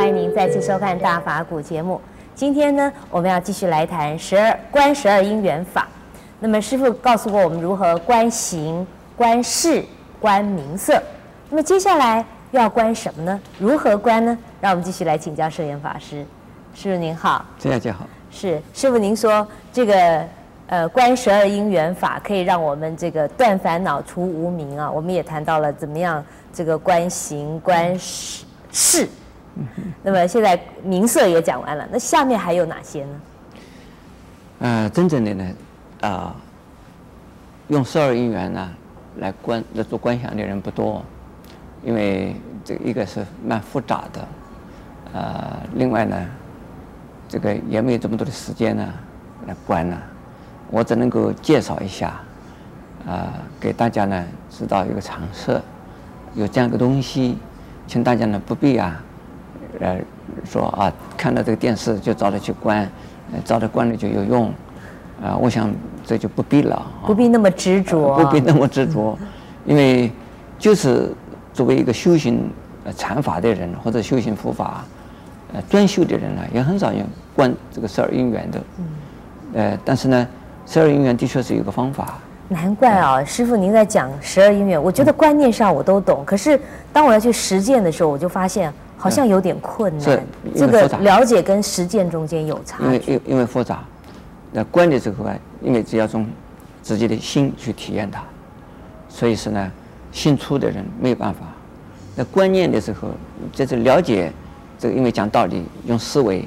欢迎您再次收看《大法古》节目。今天呢，我们要继续来谈十二观十二因缘法。那么师父告诉过我们如何观形、观事、观名色。那么接下来要观什么呢？如何观呢？让我们继续来请教摄严法师。师父您好，这样就好。是师父，您说这个呃观十二因缘法可以让我们这个断烦恼、除无明啊。我们也谈到了怎么样这个观行、观事。是，那么现在名色也讲完了，那下面还有哪些呢？呃，真正的呢，啊、用十二因缘呢来观来做观想的人不多，因为这一个是蛮复杂的，呃，另外呢，这个也没有这么多的时间呢来观呢，我只能够介绍一下，啊、给大家呢知道一个常识，有这样一个东西。请大家呢不必啊，呃，说啊，看到这个电视就早点去关，呃，早点关了就有用，啊，我想这就不必了。不必那么执着。不必那么执着，因为就是作为一个修行呃禅法的人或者修行佛法呃专修的人呢，也很少用关这个十二因缘的。嗯。呃，但是呢，十二因缘的确是有个方法。难怪啊，师傅您在讲十二因缘，我觉得观念上我都懂，可是当我要去实践的时候，我就发现好像有点困难。这个了解跟实践中间有差距。因为因因为复杂，那观的时候啊，因为只要从自己的心去体验它，所以是呢，心粗的人没有办法。那观念的时候，就是了解这个，因为讲道理用思维，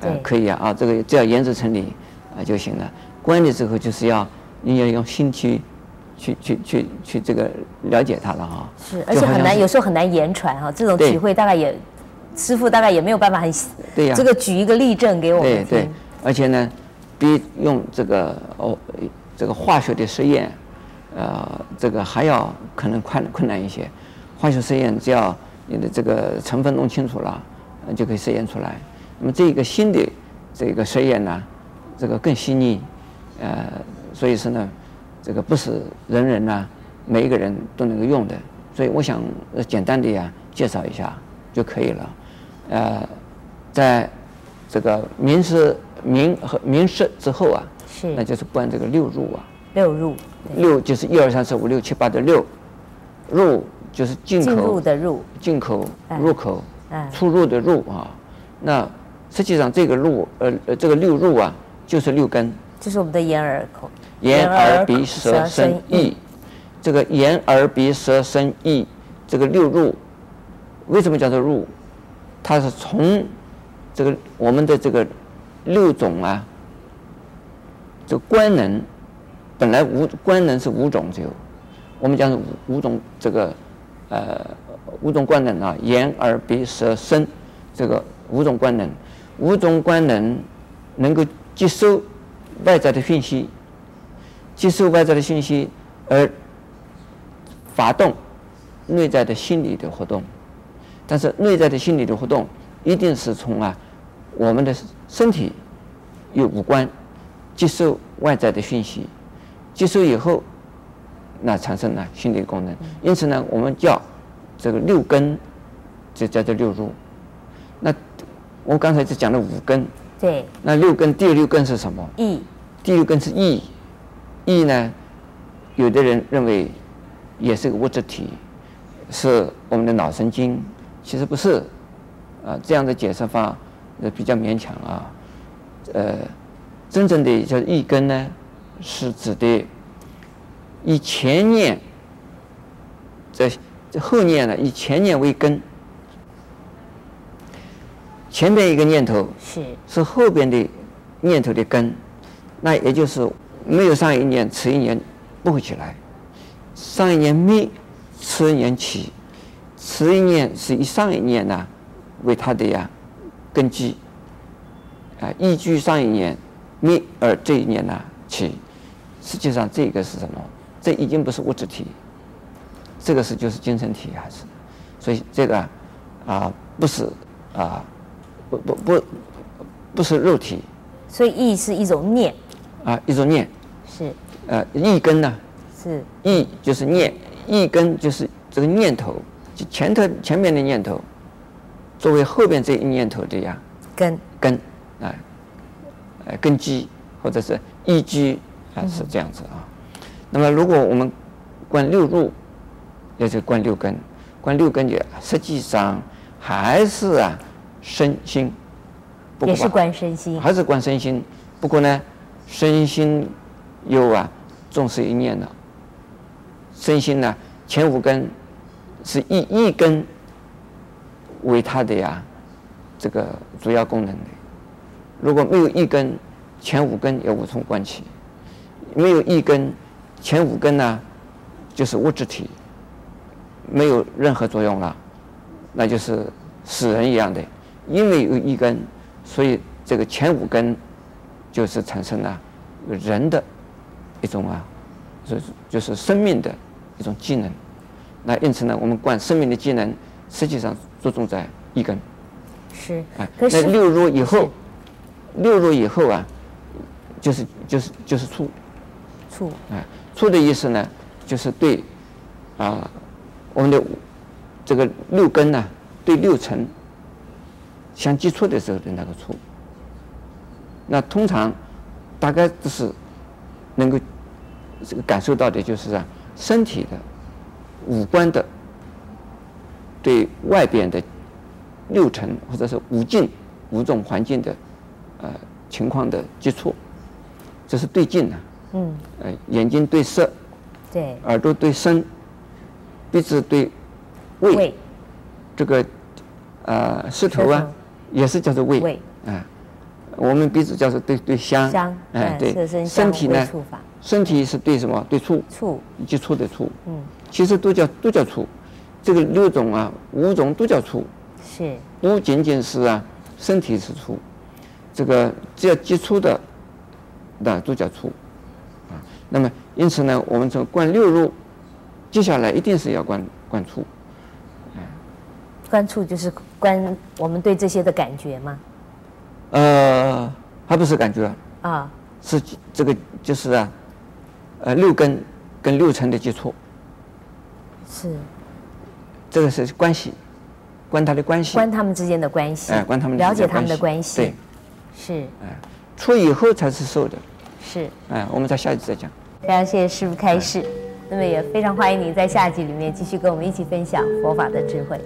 呃，可以啊啊，这个只要言之成理啊就行了。观的时候就是要。你要用心去，去去去去这个了解它了哈。是，而且很难，有时候很难言传哈。这种体会大概也，师傅大概也没有办法很。对呀。这个举一个例证给我们。对对。而且呢，比用这个哦，这个化学的实验，呃，这个还要可能困困难一些。化学实验只要你的这个成分弄清楚了，就可以实验出来。那么这个新的这个实验呢，这个更细腻，呃。所以说呢，这个不是人人呢，每一个人都能够用的。所以我想简单的呀介绍一下就可以了。呃，在这个名色名和名色之后啊，是，那就是观这个六入啊。六入。六就是一二三四五六七八的六，入就是进口。进入的入。进口入口。嗯。出入的入啊，那实际上这个入呃呃这个六入啊，就是六根。就是我们的眼耳口。眼耳鼻舌身意，这个眼耳鼻舌身意，这个六入，为什么叫做入？它是从这个我们的这个六种啊，这个官能本来五官能是五种，只有我们讲是五种这个呃五种官能啊，眼耳鼻舌身这个五种官能，五种官能能够接收外在的讯息。接收外在的信息，而发动内在的心理的活动，但是内在的心理的活动一定是从啊我们的身体有五官接受外在的讯息，接受以后，那产生了心理功能。因此呢，我们叫这个六根，就叫做六入。那我刚才就讲了五根，对。那六根，第六根是什么？意。第六根是意。意呢，有的人认为也是个物质体，是我们的脑神经，其实不是，啊，这样的解释法呃比较勉强啊，呃，真正的叫一根呢，是指的以前念，这这后念呢，以前念为根，前边一个念头是是后边的念头的根，那也就是。没有上一年，迟一年不会起来。上一年灭，次一年起。次一年是以上一年呢为它的呀根基。啊，依据上一年灭而这一年呢起。实际上这个是什么？这已经不是物质体，这个是就是精神体还是？所以这个啊不是啊不不不不是肉体。所以意是一种念。啊，一种念是，呃，意根呢？是意就是念，意根就是这个念头，就前头前面的念头，作为后边这一念头的呀根根啊，呃根基或者是依据啊是这样子啊。那么如果我们观六入，也就观六根，观六根也实际上还是啊身心，也是观身心，还是观身心。不过呢，身心又啊重视一念了。身心呢，前五根是以一根为它的呀这个主要功能的。如果没有一根，前五根也无从关起。没有一根，前五根呢就是物质体，没有任何作用了，那就是死人一样的。因为有一根，所以这个前五根就是产生了人的一种啊，就是就是生命的。一种技能，那因此呢，我们管生命的机能，实际上注重在一根。是。啊，那六入以后，六入以后啊，就是就是就是触。触。啊，触的意思呢，就是对，啊，我们的这个六根呢，对六尘相接触的时候的那个触。那通常大概就是能够这个感受到的就是啊。身体的、五官的，对外边的六尘或者是五境、五种环境的呃情况的接触，这是对境啊。嗯。呃，眼睛对色。对。耳朵对声，鼻子对味。味。这个呃舌头啊，也是叫做味。味。啊，我们鼻子叫做对对香。香。哎，对。身体呢？身体是对什么？对触，触，接触的触。嗯，其实都叫都叫粗，这个六种啊，五种都叫粗。是。不仅仅是啊，身体是粗，这个只要接触的，那都叫粗。啊，那么因此呢，我们从观六入，接下来一定是要观观触。观触就是观我们对这些的感觉吗？呃，还不是感觉。啊。是这个就是啊。呃，六根跟六尘的接触，是，这个是关系，关他的关系，关他们之间的关系，哎，关他们了解他们的关系，对，是，哎，出以后才是受的，是，哎，我们在下一集再讲。非常谢谢师父开示，那么也非常欢迎您在下集里面继续跟我们一起分享佛法的智慧。